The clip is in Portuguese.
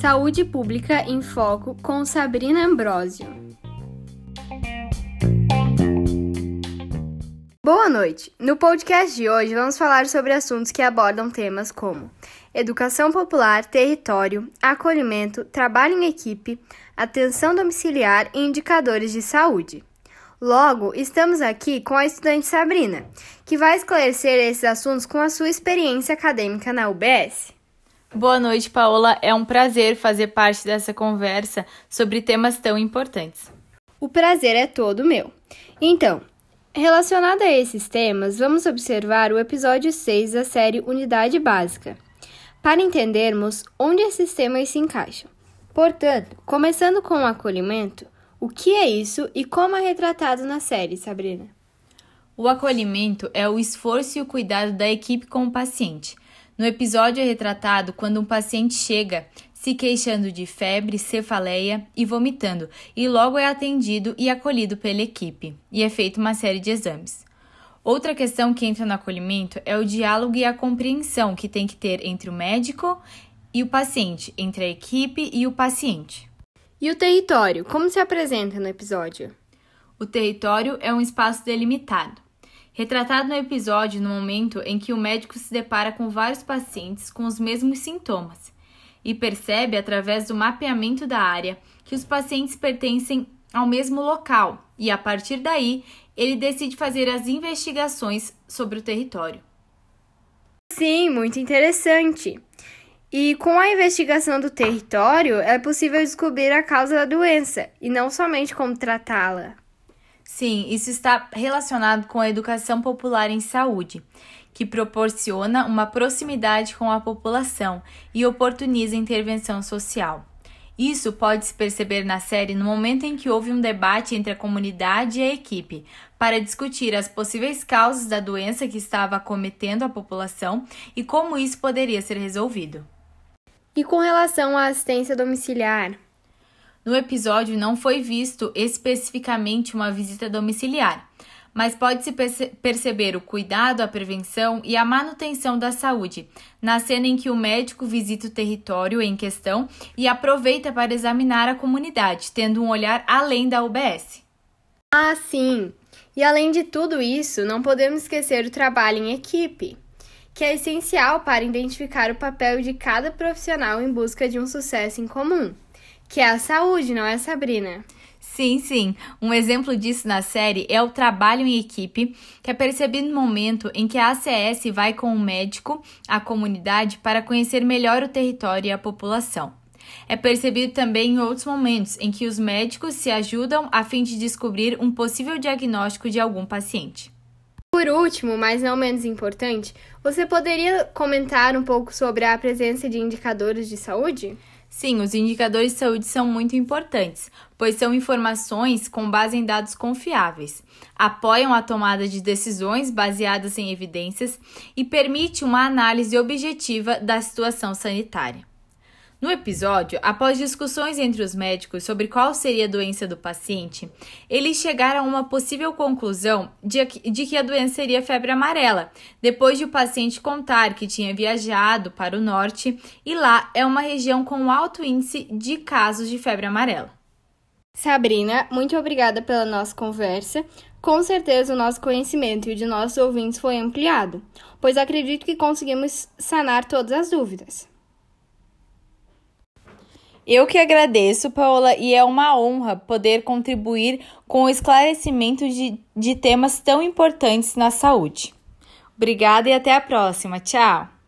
Saúde Pública em Foco com Sabrina Ambrosio. Boa noite! No podcast de hoje vamos falar sobre assuntos que abordam temas como educação popular, território, acolhimento, trabalho em equipe, atenção domiciliar e indicadores de saúde. Logo, estamos aqui com a estudante Sabrina, que vai esclarecer esses assuntos com a sua experiência acadêmica na UBS. Boa noite, Paola. É um prazer fazer parte dessa conversa sobre temas tão importantes. O prazer é todo meu. Então, relacionado a esses temas, vamos observar o episódio 6 da série Unidade Básica, para entendermos onde esses temas se encaixam. Portanto, começando com o acolhimento, o que é isso e como é retratado na série, Sabrina? O acolhimento é o esforço e o cuidado da equipe com o paciente. No episódio é retratado quando um paciente chega se queixando de febre, cefaleia e vomitando, e logo é atendido e acolhido pela equipe, e é feita uma série de exames. Outra questão que entra no acolhimento é o diálogo e a compreensão que tem que ter entre o médico e o paciente, entre a equipe e o paciente. E o território, como se apresenta no episódio? O território é um espaço delimitado. Retratado no episódio no momento em que o médico se depara com vários pacientes com os mesmos sintomas e percebe, através do mapeamento da área, que os pacientes pertencem ao mesmo local e, a partir daí, ele decide fazer as investigações sobre o território. Sim, muito interessante. E com a investigação do território, é possível descobrir a causa da doença e não somente como tratá-la. Sim, isso está relacionado com a educação popular em saúde, que proporciona uma proximidade com a população e oportuniza intervenção social. Isso pode se perceber na série no momento em que houve um debate entre a comunidade e a equipe para discutir as possíveis causas da doença que estava acometendo a população e como isso poderia ser resolvido. E com relação à assistência domiciliar? No episódio não foi visto especificamente uma visita domiciliar, mas pode-se perce perceber o cuidado, a prevenção e a manutenção da saúde, na cena em que o médico visita o território em questão e aproveita para examinar a comunidade, tendo um olhar além da UBS. Ah, sim! E além de tudo isso, não podemos esquecer o trabalho em equipe que é essencial para identificar o papel de cada profissional em busca de um sucesso em comum, que é a saúde, não é, Sabrina? Sim, sim. Um exemplo disso na série é o trabalho em equipe, que é percebido no momento em que a ACS vai com o médico à comunidade para conhecer melhor o território e a população. É percebido também em outros momentos em que os médicos se ajudam a fim de descobrir um possível diagnóstico de algum paciente. Por último, mas não menos importante, você poderia comentar um pouco sobre a presença de indicadores de saúde? Sim, os indicadores de saúde são muito importantes, pois são informações com base em dados confiáveis, apoiam a tomada de decisões baseadas em evidências e permite uma análise objetiva da situação sanitária. No episódio, após discussões entre os médicos sobre qual seria a doença do paciente, eles chegaram a uma possível conclusão de, que a doença seria febre amarela, depois de o paciente contar que tinha viajado para o norte e lá é uma região com alto índice de casos de febre amarela. Sabrina, muito obrigada pela nossa conversa. Com certeza o nosso conhecimento e o de nossos ouvintes foi ampliado, pois acredito que conseguimos sanar todas as dúvidas. Eu que agradeço, Paola, e é uma honra poder contribuir com o esclarecimento de, de temas tão importantes na saúde. Obrigada e até a próxima. Tchau!